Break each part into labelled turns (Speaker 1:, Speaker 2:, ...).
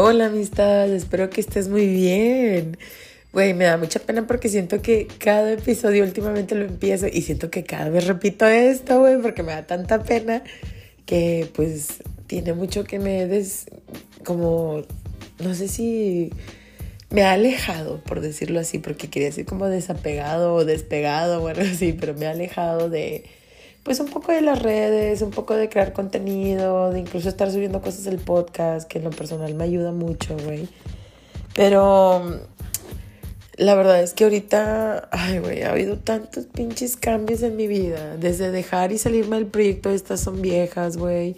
Speaker 1: Hola amistad, espero que estés muy bien. Güey, me da mucha pena porque siento que cada episodio últimamente lo empiezo y siento que cada vez repito esto, güey, porque me da tanta pena que pues tiene mucho que me des como no sé si me ha alejado, por decirlo así, porque quería decir como desapegado o despegado, bueno, sí, pero me ha alejado de pues un poco de las redes, un poco de crear contenido, de incluso estar subiendo cosas del podcast, que en lo personal me ayuda mucho, güey. Pero la verdad es que ahorita, ay, güey, ha habido tantos pinches cambios en mi vida. Desde dejar y salirme del proyecto Estas Son Viejas, güey.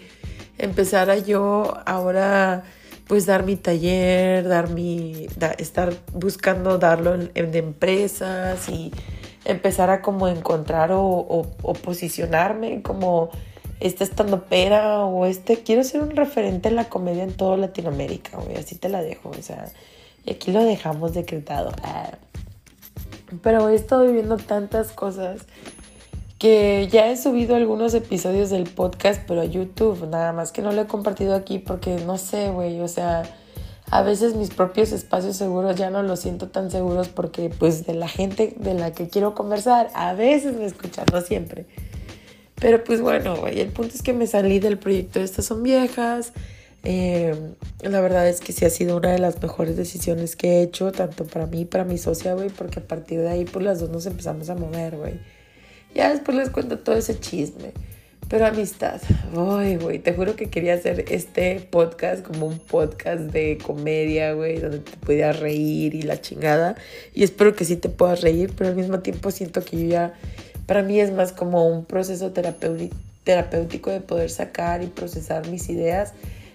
Speaker 1: Empezar a yo ahora, pues, dar mi taller, dar mi, estar buscando darlo en, en empresas y empezar a como encontrar o, posicionarme como este estando pera o este, quiero ser un referente en la comedia en toda Latinoamérica, güey, así te la dejo, o sea, y aquí lo dejamos decretado. Pero he estado viviendo tantas cosas que ya he subido algunos episodios del podcast, pero a YouTube, nada más que no lo he compartido aquí porque no sé, güey, o sea, a veces mis propios espacios seguros ya no los siento tan seguros porque pues de la gente de la que quiero conversar, a veces me escuchan, no siempre. Pero pues bueno, güey, el punto es que me salí del proyecto de Estas son viejas. Eh, la verdad es que sí ha sido una de las mejores decisiones que he hecho, tanto para mí para mi socia, güey, porque a partir de ahí pues las dos nos empezamos a mover, güey. Ya después les cuento todo ese chisme. Pero amistad, ay, güey, te juro que quería hacer este podcast como un podcast de comedia, güey, donde te pudieras reír y la chingada. Y espero que sí te puedas reír, pero al mismo tiempo siento que yo ya, para mí es más como un proceso terapéutico de poder sacar y procesar mis ideas.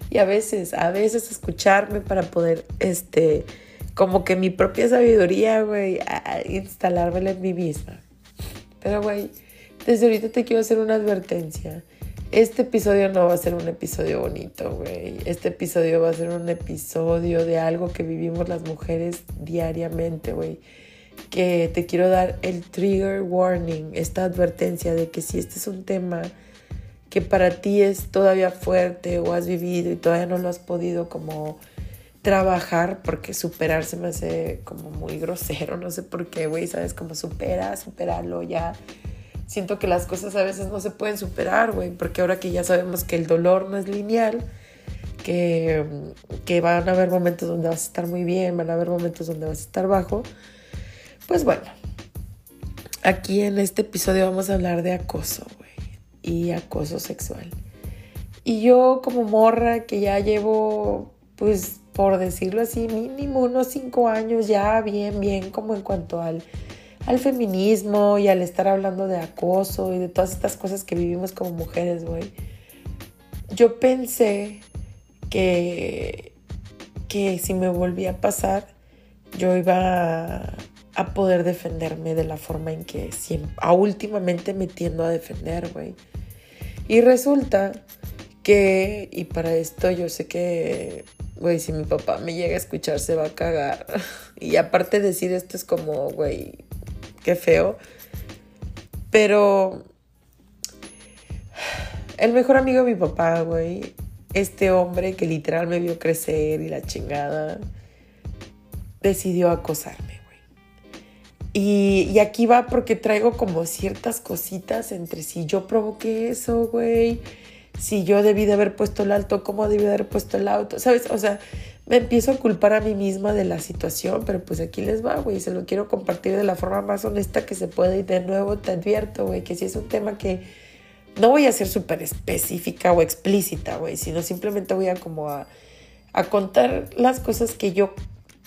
Speaker 1: Y a veces, a veces escucharme para poder, este, como que mi propia sabiduría, güey, instalármela en mí misma. Pero, güey desde ahorita te quiero hacer una advertencia. Este episodio no va a ser un episodio bonito, güey. Este episodio va a ser un episodio de algo que vivimos las mujeres diariamente, güey. Que te quiero dar el trigger warning, esta advertencia de que si este es un tema que para ti es todavía fuerte o has vivido y todavía no lo has podido como trabajar, porque superarse me hace como muy grosero, no sé por qué, güey, ¿sabes? Como supera, superarlo ya siento que las cosas a veces no se pueden superar, güey, porque ahora que ya sabemos que el dolor no es lineal, que, que van a haber momentos donde vas a estar muy bien, van a haber momentos donde vas a estar bajo, pues bueno, aquí en este episodio vamos a hablar de acoso, güey, y acoso sexual. Y yo como morra que ya llevo, pues por decirlo así, mínimo unos cinco años ya bien, bien, como en cuanto al al feminismo y al estar hablando de acoso y de todas estas cosas que vivimos como mujeres, güey. Yo pensé que, que si me volvía a pasar, yo iba a, poder defenderme de la forma en que siempre, a últimamente me tiendo a defender, güey. Y resulta que, y para esto yo sé que, güey, si mi papá me llega a escuchar se va a cagar. Y aparte decir esto es como, güey, qué feo. Pero el mejor amigo de mi papá, güey, este hombre que literal me vio crecer y la chingada, decidió acosarme, güey. Y, aquí va porque traigo como ciertas cositas entre si yo provoqué eso, güey, si yo debí de haber puesto el alto, cómo debí de haber puesto el auto, ¿sabes? O sea, me empiezo a culpar a mí misma de la situación, pero pues aquí les va, güey, se lo quiero compartir de la forma más honesta que se puede y de nuevo te advierto, güey, que si es un tema que no voy a ser súper específica o explícita, güey, sino simplemente voy a como a, contar las cosas que yo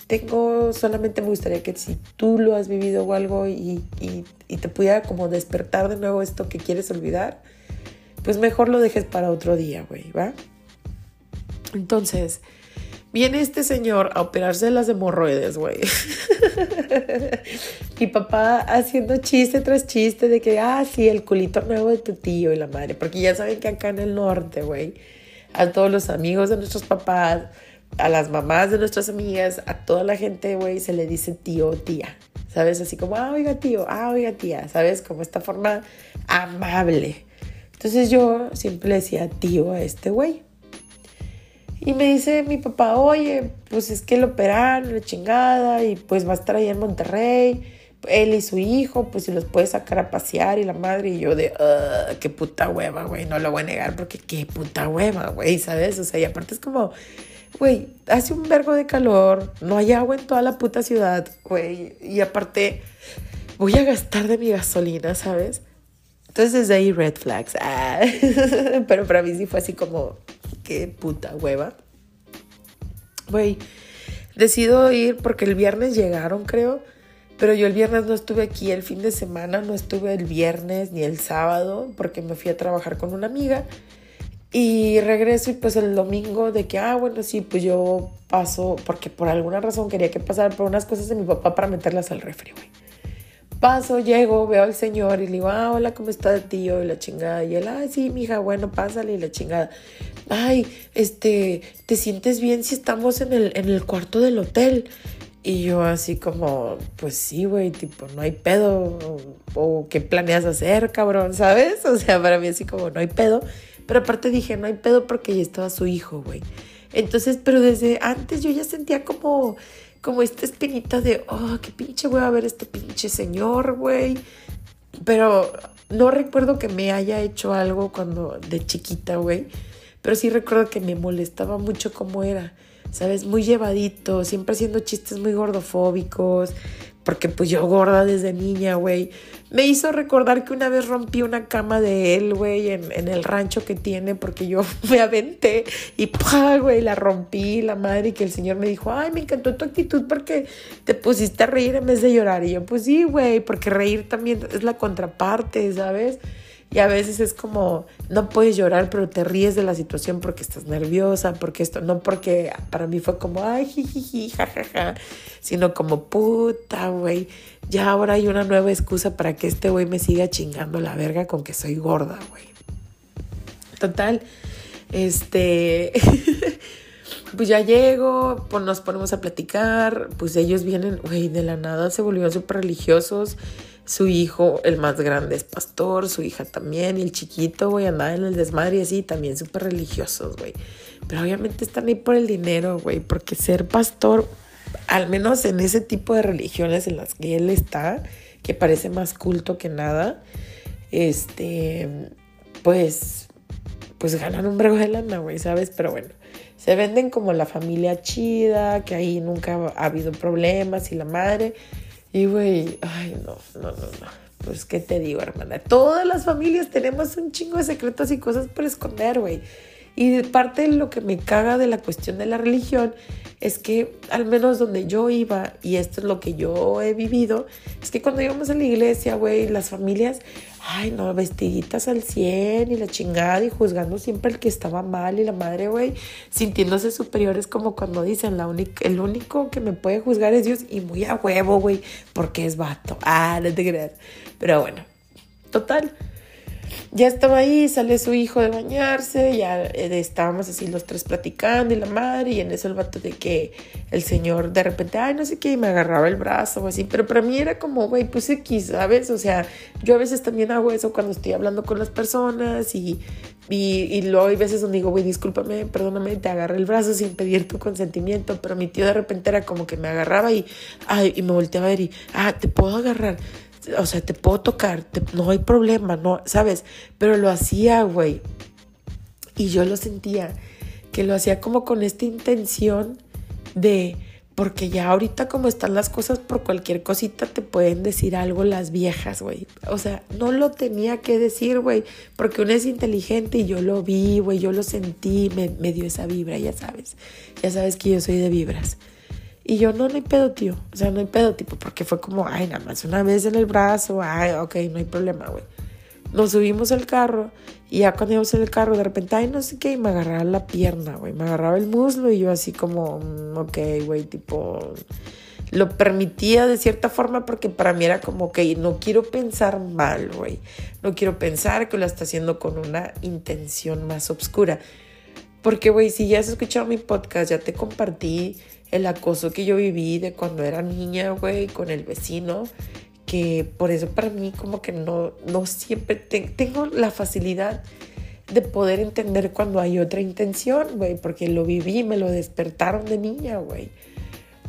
Speaker 1: tengo, solamente me gustaría que si tú lo has vivido o algo y, y te pudiera como despertar de nuevo esto que quieres olvidar, pues mejor lo dejes para otro día, güey, ¿va? Entonces, Viene este señor a operarse las hemorroides, güey. Mi papá haciendo chiste tras chiste de que, ah, sí, el culito nuevo de tu tío y la madre. Porque ya saben que acá en el norte, güey, a todos los amigos de nuestros papás, a las mamás de nuestras amigas, a toda la gente, güey, se le dice tío o tía. ¿Sabes? Así como, ah, oiga tío, ah, oiga tía, ¿sabes? Como esta forma amable. Entonces yo siempre le decía tío a este güey. Y me dice mi papá, oye, pues es que lo operaron, la chingada, y pues va a estar ahí en Monterrey, él y su hijo, pues si los puede sacar a pasear y la madre, y yo de, "Ah, qué puta hueva, güey, no lo voy a negar porque qué puta hueva, güey, ¿sabes? O sea, y aparte es como, güey, hace un vergo de calor, no hay agua en toda la puta ciudad, güey, y aparte voy a gastar de mi gasolina, ¿sabes? Entonces desde ahí red flags. Ah. Pero para mí sí fue así como, qué puta hueva. Güey, decido ir porque el viernes llegaron, creo. Pero yo el viernes no estuve aquí, el fin de semana no estuve el viernes ni el sábado porque me fui a trabajar con una amiga. Y regreso y pues el domingo de que, ah, bueno, sí, pues yo paso, porque por alguna razón quería que pasara por unas cosas de mi papá para meterlas al refri, güey. Paso, llego, veo al señor y le digo, ah, hola, ¿cómo está tío? Y la chingada. Y él, ay, sí, mija, bueno, pásale y la chingada. Ay, este, ¿te sientes bien si estamos en el, en el cuarto del hotel? Y yo así como, pues sí, güey, tipo, no hay pedo. O, qué planeas hacer, cabrón, ¿sabes? O sea, para mí así como, no hay pedo. Pero aparte dije, no hay pedo porque ya estaba su hijo, güey. Entonces, pero desde antes yo ya sentía como como esta espinita de, oh, qué pinche voy a ver este pinche señor, güey. Pero no recuerdo que me haya hecho algo cuando de chiquita, güey. Pero sí recuerdo que me molestaba mucho cómo era, ¿sabes? Muy llevadito, siempre haciendo chistes muy gordofóbicos, porque pues yo gorda desde niña, güey. Me hizo recordar que una vez rompí una cama de él, güey, en, el rancho que tiene, porque yo me aventé y ¡pah, güey! La rompí, la madre, y que el señor me dijo, ay, me encantó tu actitud porque te pusiste a reír en vez de llorar. Y yo, pues sí, güey, porque reír también es la contraparte, ¿sabes? Y a veces es como, no puedes llorar, pero te ríes de la situación porque estás nerviosa, porque esto, no porque para mí fue como, ay, jijiji, jajaja, sino como, puta, güey, ya ahora hay una nueva excusa para que este güey me siga chingando la verga con que soy gorda, güey. Total, este, pues ya llego, pues nos ponemos a platicar, pues ellos vienen, güey, de la nada se volvieron súper religiosos su hijo, el más grande, es pastor, su hija también, y el chiquito, güey, andaba en el desmadre y así, también súper religiosos, güey. Pero obviamente están ahí por el dinero, güey, porque ser pastor, al menos en ese tipo de religiones en las que él está, que parece más culto que nada, este, pues, pues ganan un brego de lana, güey, ¿sabes? Pero bueno, se venden como la familia chida, que ahí nunca ha habido problemas y la madre. Y güey, ay, no, no, no, no. Pues, ¿qué te digo, hermana? Todas las familias tenemos un chingo de secretos y cosas por esconder, güey. Y parte de lo que me caga de la cuestión de la religión es que, al menos donde yo iba, y esto es lo que yo he vivido, es que cuando íbamos a la iglesia, güey, las familias, ay, no, vestiditas al 100 y la chingada y juzgando siempre el que estaba mal y la madre, güey, sintiéndose superiores como cuando dicen, la el único que me puede juzgar es Dios y muy a huevo, güey, porque es vato. Ah, no te creas. Pero bueno, total ya estaba ahí, sale su hijo de bañarse, ya eh, estábamos así los tres platicando y la madre, y en eso el vato de que el señor de repente, ay, no sé qué, y me agarraba el brazo o así, pero para mí era como, güey, pues X, ¿sabes? O sea, yo a veces también hago eso cuando estoy hablando con las personas y, y, luego hay veces donde digo, güey, discúlpame, perdóname, te agarré el brazo sin pedir tu consentimiento, pero mi tío de repente era como que me agarraba y, ay, y me volteaba a ver y, ah, te puedo agarrar o sea, te puedo tocar, no hay problema, no, ¿sabes? Pero lo hacía, güey. Y yo lo sentía, que lo hacía como con esta intención de, porque ya ahorita como están las cosas, por cualquier cosita te pueden decir algo las viejas, güey. O sea, no lo tenía que decir, güey, porque uno es inteligente y yo lo vi, güey, yo lo sentí, me, me dio esa vibra, ya sabes. Ya sabes que yo soy de vibras. Y yo, no, no hay pedo, tío. O sea, no hay pedo, tipo, porque fue como, ay, nada más una vez en el brazo, ay, ok, no hay problema, güey. Nos subimos al carro y ya cuando íbamos en el carro, de repente, ay, no sé qué, y me agarraba la pierna, güey. Me agarraba el muslo y yo así como, mm, ok, güey, tipo, lo permitía de cierta forma porque para mí era como, ok, no quiero pensar mal, güey. No quiero pensar que lo está haciendo con una intención más oscura. Porque, güey, si ya has escuchado mi podcast, ya te compartí el acoso que yo viví de cuando era niña, güey, con el vecino, que por eso para mí como que no, no siempre tengo la facilidad de poder entender cuando hay otra intención, güey, porque lo viví, me lo despertaron de niña, güey.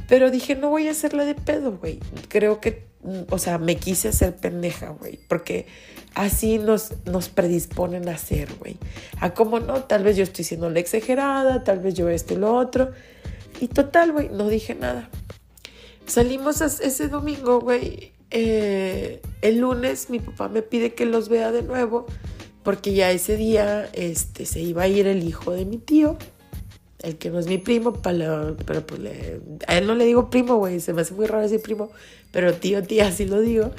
Speaker 1: Pero dije, no voy a hacerla de pedo, güey. Creo que, o sea, me quise hacer pendeja, güey, porque así nos, nos predisponen a hacer, güey. A cómo no, tal vez yo estoy siendo la exagerada, tal vez yo esto y lo otro. Y total, güey, no dije nada. Salimos ese domingo, güey. Eh, el lunes mi papá me pide que los vea de nuevo porque ya ese día este, se iba a ir el hijo de mi tío, el que no es mi primo, pero pues a él no le digo primo, güey, se me hace muy raro decir primo, pero tío, tía, sí lo digo.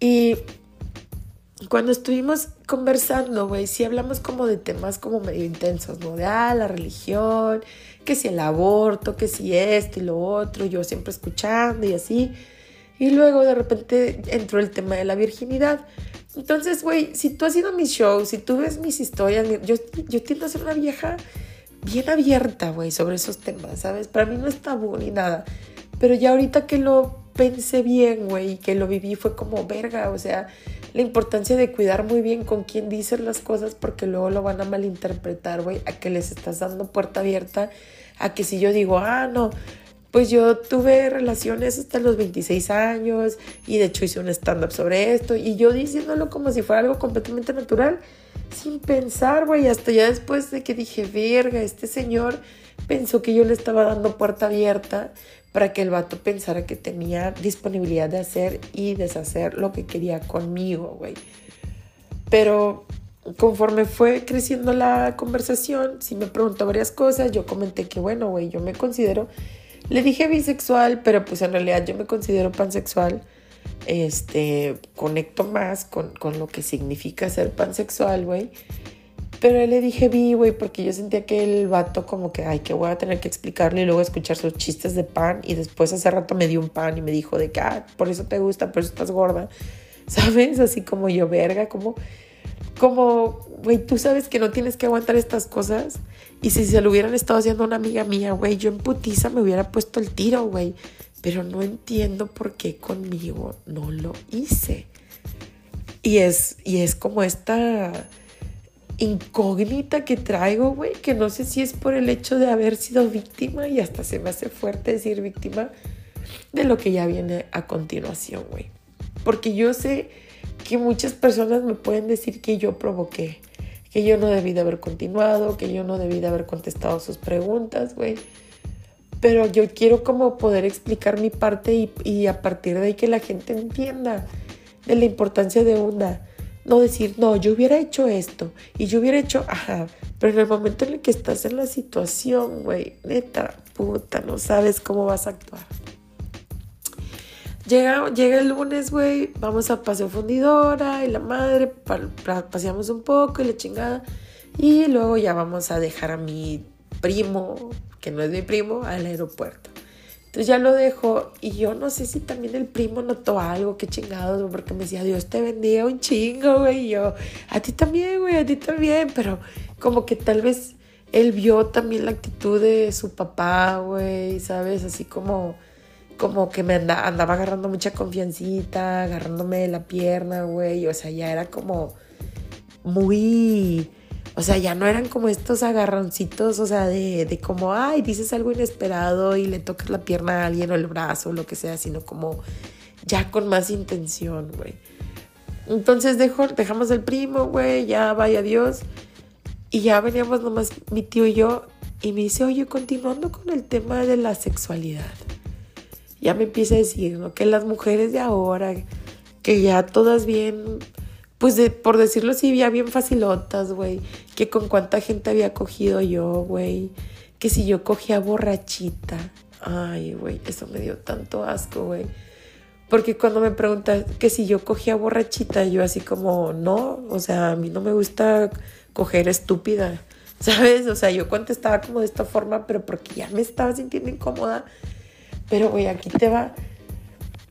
Speaker 1: Y cuando estuvimos conversando, güey, sí hablamos como de temas como medio intensos, ¿no? De, ah, la religión, que si el aborto, que si esto y lo otro, yo siempre escuchando y así. Y luego de repente entró el tema de la virginidad. Entonces, güey, si tú has ido a mis shows, si tú ves mis historias, yo, yo tiendo a ser una vieja bien abierta, güey, sobre esos temas, ¿sabes? Para mí no es tabú ni nada. Pero ya ahorita que lo pensé bien, güey, que lo viví, fue como verga, o sea, la importancia de cuidar muy bien con quién dicen las cosas porque luego lo van a malinterpretar, güey, a que les estás dando puerta abierta, a que si yo digo, ah, no, pues yo tuve relaciones hasta los 26 años y de hecho hice un stand-up sobre esto y yo diciéndolo como si fuera algo completamente natural, sin pensar, güey, hasta ya después de que dije, verga, este señor pensó que yo le estaba dando puerta abierta para que el vato pensara que tenía disponibilidad de hacer y deshacer lo que quería conmigo, güey. Pero conforme fue creciendo la conversación, si me preguntó varias cosas, yo comenté que, bueno, güey, yo me considero le dije bisexual, pero pues en realidad yo me considero pansexual. Este, conecto más con, con lo que significa ser pansexual, güey. Pero le dije bi, güey, porque yo sentía que el vato como que, ay, que voy a tener que explicarle y luego escuchar sus chistes de pan. Y después hace rato me dio un pan y me dijo de que, ah, por eso te gusta, por eso estás gorda. ¿Sabes? Así como yo, verga, como, como, güey, tú sabes que no tienes que aguantar estas cosas. Y si se lo hubieran estado haciendo una amiga mía, güey, yo en putiza me hubiera puesto el tiro, güey. Pero no entiendo por qué conmigo no lo hice. Y es, y es como esta incógnita que traigo, güey, que no sé si es por el hecho de haber sido víctima y hasta se me hace fuerte decir víctima de lo que ya viene a continuación, güey. Porque yo sé que muchas personas me pueden decir que yo provoqué que yo no debí de haber continuado, que yo no debí de haber contestado sus preguntas, güey. Pero yo quiero como poder explicar mi parte y, y, a partir de ahí que la gente entienda de la importancia de una. No decir, no, yo hubiera hecho esto y yo hubiera hecho, ajá, pero en el momento en el que estás en la situación, güey, neta, puta, no sabes cómo vas a actuar. Llega, llega el lunes, güey, vamos a paseo fundidora y la madre, paseamos un poco y la chingada. Y luego ya vamos a dejar a mi primo, que no es mi primo, al aeropuerto. Entonces ya lo dejo y yo no sé si también el primo notó algo, qué chingados, porque me decía, Dios te bendiga un chingo, güey. Y yo, a ti también, güey, a ti también. Pero como que tal vez él vio también la actitud de su papá, güey, ¿sabes? Así como como que me andaba agarrando mucha confiancita, agarrándome la pierna, güey. O sea, ya era como muy. O sea, ya no eran como estos agarroncitos, o sea, de, de como, ay, dices algo inesperado y le tocas la pierna a alguien o el brazo o lo que sea, sino como ya con más intención, güey. Entonces dejo, dejamos el primo, güey, ya vaya Dios. Y ya veníamos nomás mi tío y yo. Y me dice, oye, continuando con el tema de la sexualidad ya me empieza a decir, ¿no? Que las mujeres de ahora, que ya todas bien, pues por decirlo así, ya bien facilotas, güey, que con cuánta gente había cogido yo, güey, que si yo cogía borrachita, ay, güey, eso me dio tanto asco, güey. Porque cuando me preguntas que si yo cogía borrachita, yo así como, no, o sea, a mí no me gusta coger estúpida, ¿sabes? O sea, yo contestaba como de esta forma, pero porque ya me estaba sintiendo incómoda pero, güey, aquí te va.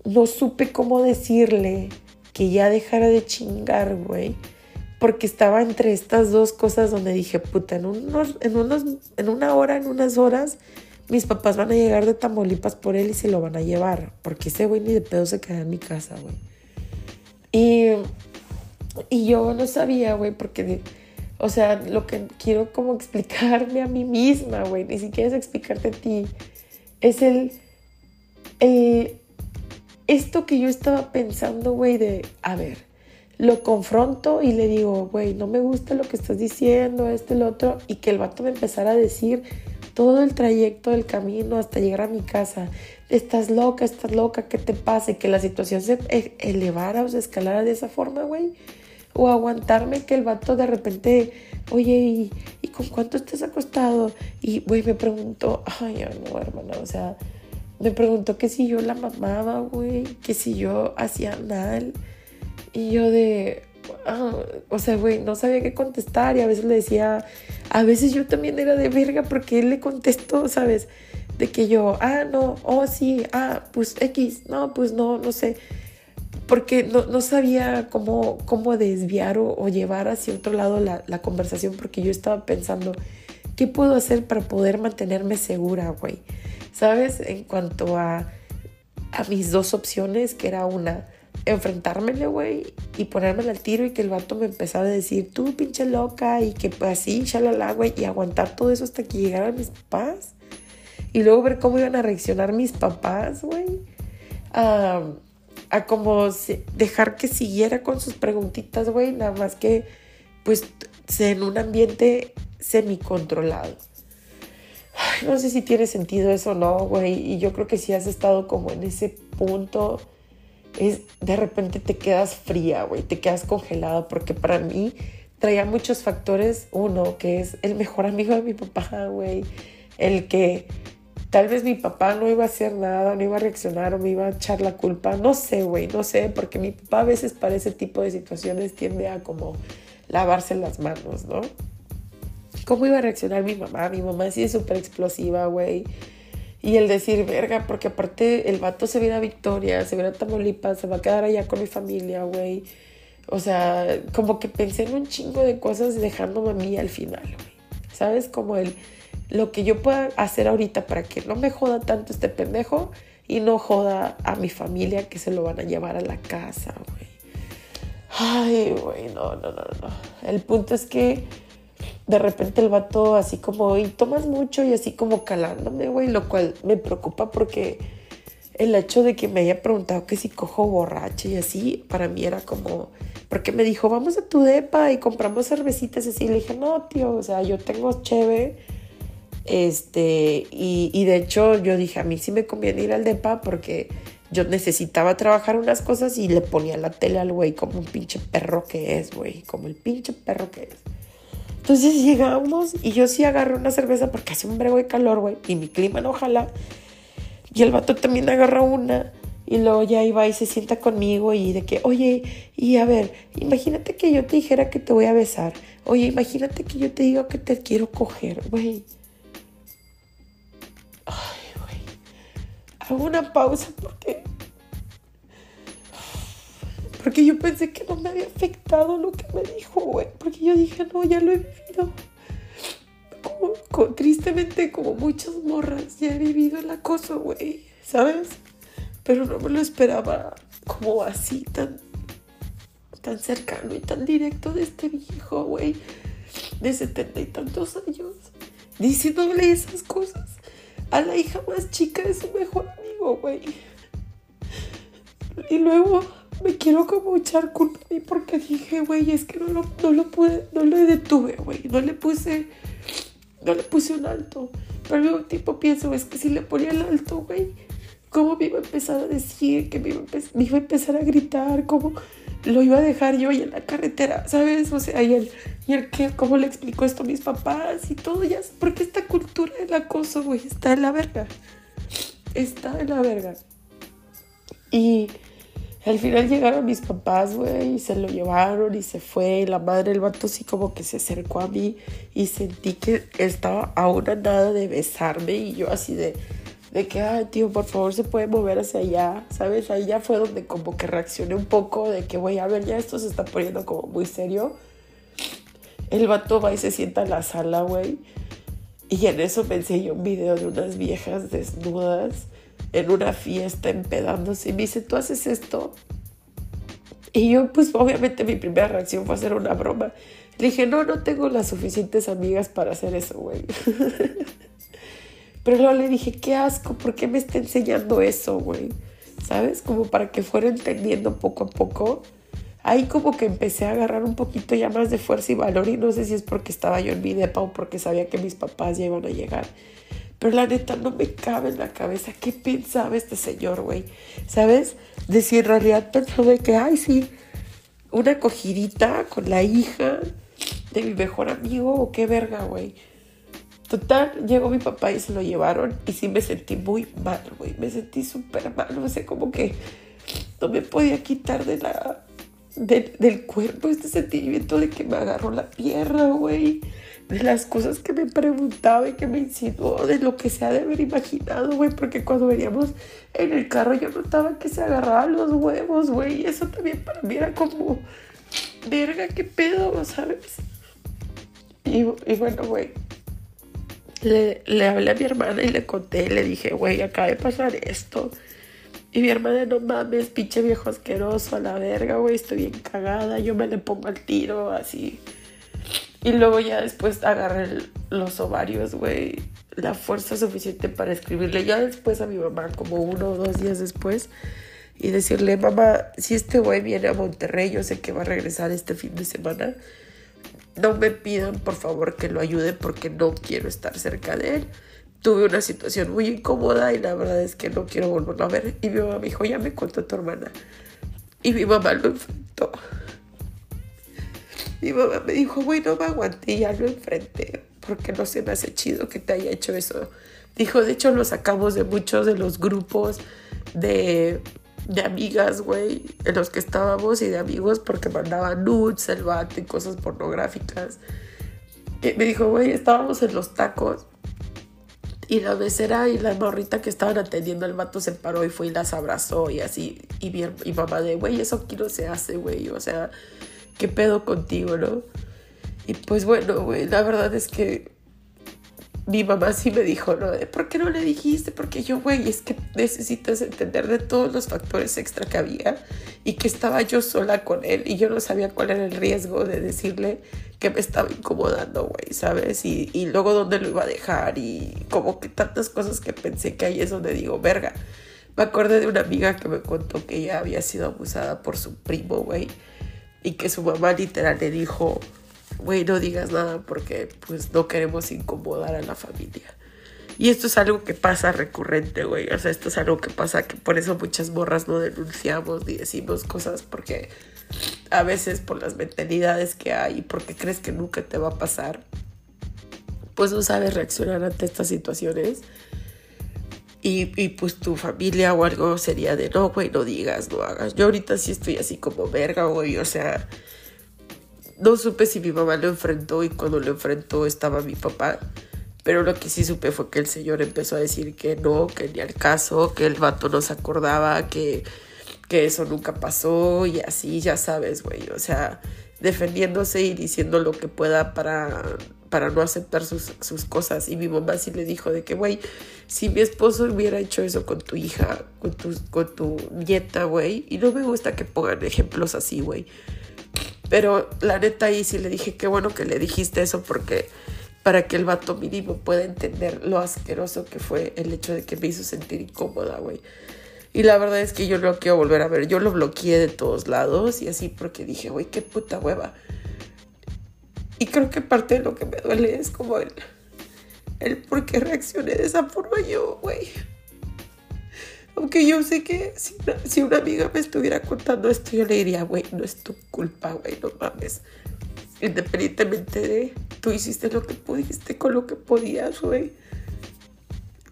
Speaker 1: No supe cómo decirle que ya dejara de chingar, güey. Porque estaba entre estas dos cosas donde dije, puta, en, unos, en, unos, en una hora, en unas horas, mis papás van a llegar de Tamaulipas por él y se lo van a llevar. Porque ese güey ni de pedo se queda en mi casa, güey. Y, y yo no sabía, güey, porque O sea, lo que quiero como explicarme a mí misma, güey, ni siquiera es explicarte a ti, es el, el, esto que yo estaba pensando, güey, de, a ver, lo confronto y le digo, güey, no me gusta lo que estás diciendo, este, el otro, y que el vato me empezara a decir todo el trayecto del camino hasta llegar a mi casa, estás loca, estás loca, ¿qué te pasa? Que la situación se e, elevara o se escalara de esa forma, güey. O aguantarme que el vato de repente, oye, ¿y, con cuánto estás acostado? Y, güey, me preguntó, ay, no, hermana, o sea, me preguntó que si yo la mamaba, güey, que si yo hacía mal. Y yo de, ah, o sea, güey, no sabía qué contestar y a veces le decía, a veces yo también era de verga porque él le contestó, ¿sabes? De que yo, ah, no, oh, sí, ah, pues X, no, pues no, no sé. Porque no, sabía cómo, cómo desviar o, llevar hacia otro lado la, la, conversación porque yo estaba pensando, ¿qué puedo hacer para poder mantenerme segura, güey? ¿Sabes? En cuanto a, a mis dos opciones, que era una, enfrentármele, güey, y ponerme al tiro y que el vato me empezara a decir, tú pinche loca, y que pues así, shalala, güey, y aguantar todo eso hasta que llegaran mis papás. Y luego ver cómo iban a reaccionar mis papás, güey. A, a como dejar que siguiera con sus preguntitas, güey, nada más que, pues, en un ambiente semi-controlado. No sé si tiene sentido eso o no, güey, y yo creo que si has estado como en ese punto es de repente te quedas fría, güey, te quedas congelada, porque para mí traía muchos factores. Uno, que es el mejor amigo de mi papá, güey, el que tal vez mi papá no iba a hacer nada, no iba a reaccionar o me iba a echar la culpa. No sé, güey, no sé, porque mi papá a veces para ese tipo de situaciones tiende a como lavarse las manos, ¿no? ¿Cómo iba a reaccionar mi mamá? Mi mamá sí es súper explosiva, güey. Y el decir, verga, porque aparte el vato se viene a Victoria, se viene a Tamaulipas, se va a quedar allá con mi familia, güey. O sea, como que pensé en un chingo de cosas dejándome a mí al final, güey. ¿Sabes? Como el, lo que yo pueda hacer ahorita para que no me joda tanto este pendejo y no joda a mi familia que se lo van a llevar a la casa, güey. Ay, güey, no, no, no, no. El punto es que de repente el vato así como, y tomas mucho y así como calándome, güey, lo cual me preocupa porque el hecho de que me haya preguntado que si cojo borracha y así, para mí era como, porque me dijo, vamos a tu depa y compramos cervecitas así, le dije, no, tío, o sea, yo tengo cheve, este, y, y de hecho yo dije, a mí sí me conviene ir al depa porque yo necesitaba trabajar unas cosas y le ponía la tele al güey como un pinche perro que es, güey, como el pinche perro que es. Entonces llegamos y yo sí agarré una cerveza porque hace un brego de calor, güey, y mi clima no jala. Y el vato también agarra una y luego ya iba y se sienta conmigo y de que, oye, y a ver, imagínate que yo te dijera que te voy a besar. Oye, imagínate que yo te digo que te quiero coger, güey. Ay, güey. Hago una pausa porque porque yo pensé que no me había afectado lo que me dijo, güey. Porque yo dije, no, ya lo he vivido. Tristemente, como muchas morras, ya he vivido el acoso, güey. ¿Sabes? Pero no me lo esperaba como así, tan, tan cercano y tan directo de este viejo, güey. De setenta y tantos años. Diciéndole esas cosas a la hija más chica de su mejor amigo, güey. Y luego me quiero como echar culpa a mí porque dije, güey, es que no lo, no lo pude, no lo detuve, güey, no le puse, no le puse un alto. Pero al mismo tiempo pienso, es que si le ponía el alto, güey, ¿cómo me iba a empezar a decir? Que me iba a, empezar a gritar, ¿cómo lo iba a dejar yo ahí en la carretera? ¿Sabes? O sea, y el, y el que, ¿cómo le explicó esto a mis papás y todo ya? Porque esta cultura del acoso, güey, está en la verga. Está en la verga. Y al final llegaron mis papás, güey, y se lo llevaron y se fue. La madre del vato sí como que se acercó a mí y sentí que estaba a una nada de besarme y yo así de, de que, ay, tío, por favor se puede mover hacia allá, ¿sabes? Ahí ya fue donde como que reaccioné un poco de que, güey, a ver, ya esto se está poniendo como muy serio. El vato va y se sienta en la sala, güey. Y en eso me enseñó un video de unas viejas desnudas en una fiesta empedándose y me dice, ¿tú haces esto? Y yo, pues obviamente mi primera reacción fue hacer una broma. Le dije, no, no tengo las suficientes amigas para hacer eso, güey. Pero luego le dije, qué asco, ¿por qué me está enseñando eso, güey? ¿Sabes? Como para que fuera entendiendo poco a poco. Ahí como que empecé a agarrar un poquito ya más de fuerza y valor y no sé si es porque estaba yo en mi depa o porque sabía que mis papás ya iban a llegar. Pero la neta no me cabe en la cabeza qué pensaba este señor, güey. ¿Sabes? De si en realidad pensó de que, ay, sí, una acogidita con la hija de mi mejor amigo o qué verga, güey. Total, llegó mi papá y se lo llevaron y sí me sentí muy mal, güey. Me sentí súper mal, no sé, como que no me podía quitar de la, del cuerpo este sentimiento de que me agarró la pierna, güey. De las cosas que me preguntaba y que me insinuó, de lo que se ha de haber imaginado, güey. Porque cuando veníamos en el carro yo notaba que se agarraban los huevos, güey. Y eso también para mí era como, verga, qué pedo, ¿sabes? Y, bueno, güey, le, le hablé a mi hermana y le conté, le dije, güey, acaba de pasar esto. Y mi hermana, no mames, pinche viejo asqueroso, a la verga, güey, estoy bien cagada, yo me le pongo al tiro, así. Y luego ya después agarré los ovarios, güey, la fuerza suficiente para escribirle ya después a mi mamá, como uno o dos días después, y decirle, mamá, si este güey viene a Monterrey, yo sé que va a regresar este fin de semana, no me pidan por favor que lo ayude porque no quiero estar cerca de él. Tuve una situación muy incómoda y la verdad es que no quiero volverlo a ver. Y mi mamá me dijo, ya me contó tu hermana. Y mi mamá lo enfrentó. Mi mamá me dijo, güey, no me aguanté y ya lo enfrenté porque no se me hace chido que te haya hecho eso. Dijo, de hecho lo sacamos de muchos de los grupos de de amigas, güey, en los que estábamos y de amigos porque mandaban nudes, el y cosas pornográficas. Y me dijo, güey, estábamos en los tacos y la mesera y la morrita que estaban atendiendo al vato se paró y fue y las abrazó y así. Y mi, y mamá de, güey, eso aquí no se hace, güey, o sea, ¿qué pedo contigo, no? Y pues bueno, güey, la verdad es que mi mamá sí me dijo, ¿no? ¿Por qué no le dijiste? Porque yo, güey, es que necesitas entender de todos los factores extra que había y que estaba yo sola con él y yo no sabía cuál era el riesgo de decirle que me estaba incomodando, güey, ¿sabes? Y, y luego dónde lo iba a dejar y como que tantas cosas que pensé que ahí es donde digo, verga. Me acordé de una amiga que me contó que ella había sido abusada por su primo, güey, y que su mamá literal le dijo, güey, no digas nada porque pues no queremos incomodar a la familia. Y esto es algo que pasa recurrente, güey. O sea, esto es algo que pasa que por eso muchas morras no denunciamos ni decimos cosas porque a veces por las mentalidades que hay y porque crees que nunca te va a pasar, pues no sabes reaccionar ante estas situaciones. Y, pues tu familia o algo sería de no, güey, no digas, no hagas. Yo ahorita sí estoy así como verga, güey. O sea, no supe si mi mamá lo enfrentó y cuando lo enfrentó estaba mi papá. Pero lo que sí supe fue que el señor empezó a decir que no, que ni al caso, que el vato no se acordaba, que, que eso nunca pasó y así, ya sabes, güey. O sea, defendiéndose y diciendo lo que pueda para, para no aceptar sus, sus cosas. Y mi mamá sí le dijo de que, güey, si mi esposo hubiera hecho eso con tu hija, con tu, con tu nieta, güey, y no me gusta que pongan ejemplos así, güey pero la neta ahí sí le dije, qué bueno que le dijiste eso porque para que el vato mínimo pueda entender lo asqueroso que fue el hecho de que me hizo sentir incómoda, güey. Y la verdad es que yo no quiero volver a ver. Yo lo bloqueé de todos lados y así porque dije, güey, qué puta hueva. Y creo que parte de lo que me duele es como el, el por qué reaccioné de esa forma yo, güey. Aunque yo sé que si una, amiga me estuviera contando esto, yo le diría, güey, no es tu culpa, güey, no mames. Independientemente de, tú hiciste lo que pudiste con lo que podías, güey.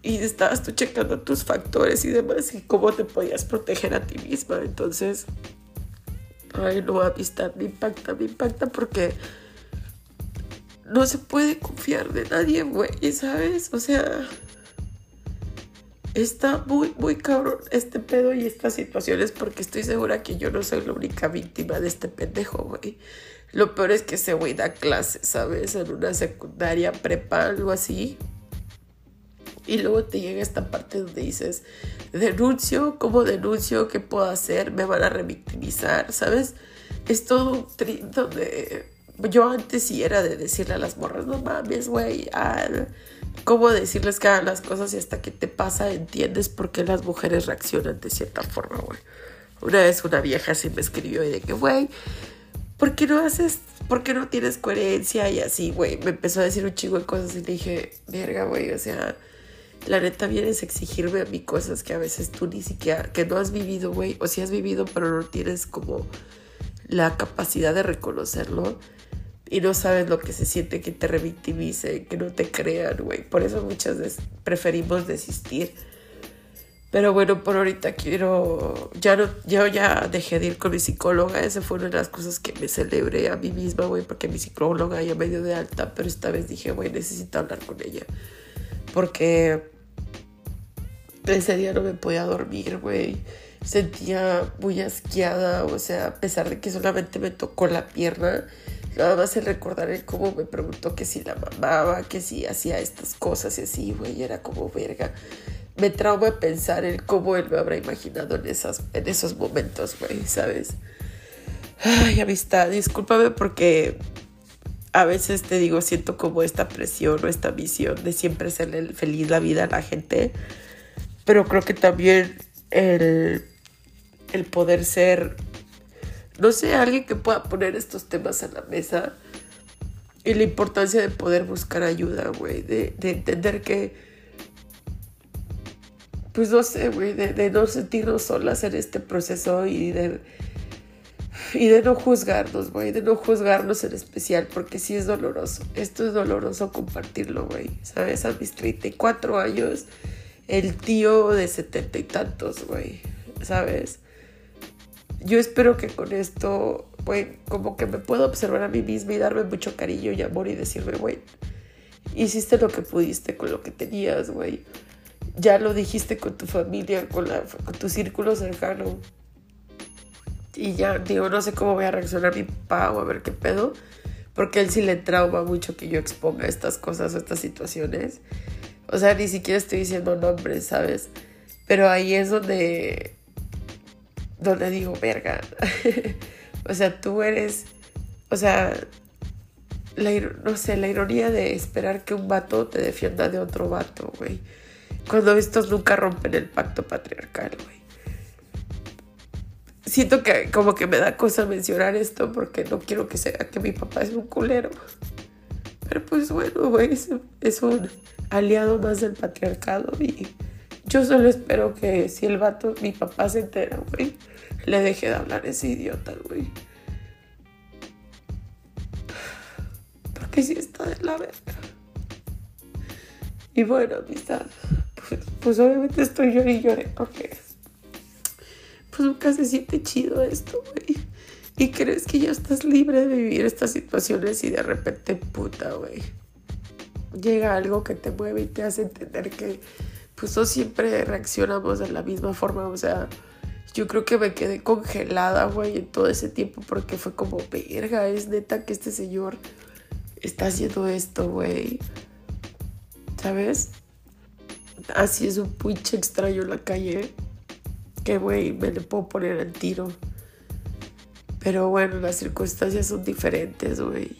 Speaker 1: Y estabas tú checando tus factores y demás y cómo te podías proteger a ti misma. Entonces, ay, no, amistad me impacta, me impacta porque no se puede confiar de nadie, güey, ¿sabes? O sea, está muy, muy cabrón este pedo y estas situaciones porque estoy segura que yo no soy la única víctima de este pendejo, güey. Lo peor es que ese güey da clases, ¿sabes? En una secundaria, prepa, algo así. Y luego te llega esta parte donde dices, denuncio, ¿cómo denuncio? ¿Qué puedo hacer? Me van a revictimizar, ¿sabes? Es todo un donde yo antes sí era de decirle a las morras, no mames, güey, cómo decirles que hagan las cosas y hasta que te pasa entiendes por qué las mujeres reaccionan de cierta forma, güey. Una vez una vieja se me escribió y de que, güey, ¿por qué no haces, por qué no tienes coherencia? Y así, güey, me empezó a decir un chingo de cosas y le dije, verga, güey, o sea, la neta vienes a exigirme a mí cosas que a veces tú ni siquiera, que no has vivido, güey, o si has vivido pero no tienes como la capacidad de reconocerlo y no sabes lo que se siente que te revictimice, que no te crean, güey. Por eso muchas veces preferimos desistir. Pero bueno, por ahorita quiero, ya no, yo ya dejé de ir con mi psicóloga, esa fue una de las cosas que me celebré a mí misma, güey, porque mi psicóloga ya me dio de alta, pero esta vez dije, güey, necesito hablar con ella. Porque ese día no me podía dormir, güey. Sentía muy asqueada, o sea, a pesar de que solamente me tocó la pierna, Nada más el recordar el cómo me preguntó que si la mamaba, que si hacía estas cosas y así, güey, era como verga. Me trauma pensar en cómo él me habrá imaginado en, esas, en esos momentos, güey, ¿sabes? Ay, amistad, discúlpame porque a veces te digo, siento como esta presión o esta visión de siempre hacerle feliz la vida a la gente, pero creo que también el, el poder ser no sé, alguien que pueda poner estos temas en la mesa y la importancia de poder buscar ayuda, güey, de, entender que, pues no sé, güey, de, no sentirnos solas en este proceso y de, y de no juzgarnos, güey, de no juzgarnos en especial, porque sí es doloroso. Esto es doloroso compartirlo, güey, ¿sabes? A mis 34 años, el tío de setenta y tantos, güey, ¿sabes? Yo espero que con esto, güey, como que me puedo observar a mí misma y darme mucho cariño y amor y decirme, güey, hiciste lo que pudiste con lo que tenías, güey. Ya lo dijiste con tu familia, con, la, con tu círculo cercano. Y ya, digo, no sé cómo voy a reaccionar mi papá o a ver qué pedo. Porque a él sí le trauma mucho que yo exponga estas cosas o estas situaciones. O sea, ni siquiera estoy diciendo nombres, ¿sabes? Pero ahí es donde donde digo, verga. o sea, tú eres, o sea, la, no sé, la ironía de esperar que un vato te defienda de otro vato, güey. Cuando estos nunca rompen el pacto patriarcal, güey. Siento que como que me da cosa mencionar esto porque no quiero que sea que mi papá es un culero. Pero pues bueno, güey, es, es un aliado más del patriarcado y yo solo espero que si el vato, mi papá se entera, güey, le deje de hablar ese idiota, güey. Porque si está de la verga. Y bueno, amistad, pues, pues obviamente estoy llorando y lloré porque pues nunca se siente chido esto, güey. Y crees que ya estás libre de vivir estas situaciones y de repente, puta, güey. Llega algo que te mueve y te hace entender que pues no siempre reaccionamos de la misma forma, o sea, yo creo que me quedé congelada, güey, en todo ese tiempo porque fue como, verga, es neta que este señor está haciendo esto, güey. ¿Sabes? Así es un pinche extraño en la calle que, güey, me le puedo poner al tiro. Pero bueno, las circunstancias son diferentes, güey.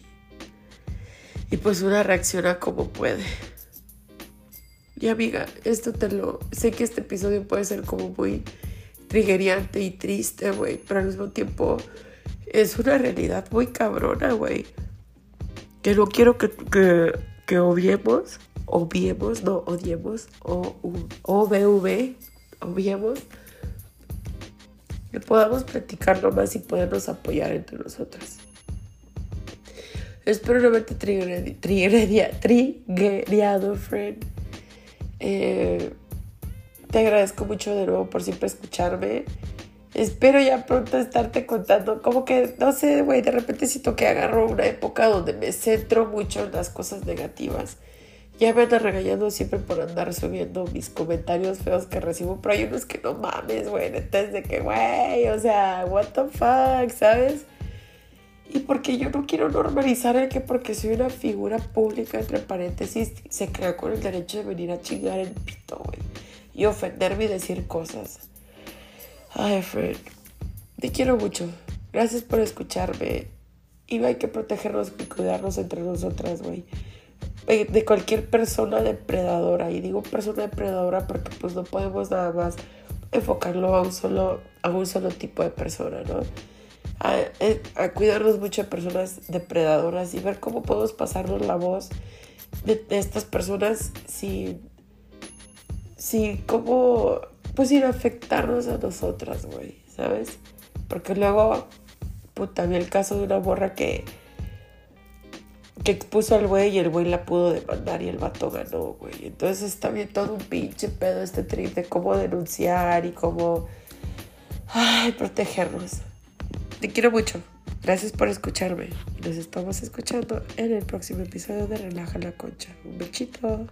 Speaker 1: Y pues una reacciona como puede. Y amiga, esto te lo... Sé que este episodio puede ser como muy triggeriante y triste, güey, pero al mismo tiempo es una realidad muy cabrona, güey. Que no quiero que, que, que obviemos, obviemos, no odiemos, o OVV, obviemos, que podamos platicarlo más y podernos apoyar entre nosotras. Espero no haberte triggeriado, friend. Eh, te agradezco mucho de nuevo por siempre escucharme. Espero ya pronto estarte contando. Como que, no sé, güey, de repente siento que agarro una época donde me centro mucho en las cosas negativas. Ya me andan regañando siempre por andar subiendo mis comentarios feos que recibo, pero hay unos que no mames, güey. Entonces, de que, güey, o sea, what the fuck, ¿sabes? Y porque yo no quiero normalizar el que porque soy una figura pública, entre paréntesis, se crea con el derecho de venir a chingar el pito, güey y ofenderme y decir cosas. Ay, Fred, te quiero mucho. Gracias por escucharme y hay que protegernos y cuidarnos entre nosotras, güey. De cualquier persona depredadora. Y digo persona depredadora porque pues no podemos nada más enfocarlo a un solo, a un solo tipo de persona, ¿no? A, eh, cuidarnos mucho de personas depredadoras y ver cómo podemos pasarnos la voz de, estas personas sin, sin cómo, pues sin afectarnos a nosotras, güey, ¿sabes? Porque luego, puta, vi el caso de una borra que que expuso al güey y el güey la pudo demandar y el vato ganó, güey. Entonces está bien todo un pinche pedo este trip de cómo denunciar y cómo ay, protegernos. Te quiero mucho. Gracias por escucharme. Nos estamos escuchando en el próximo episodio de Relaja la Concha. Un bechito.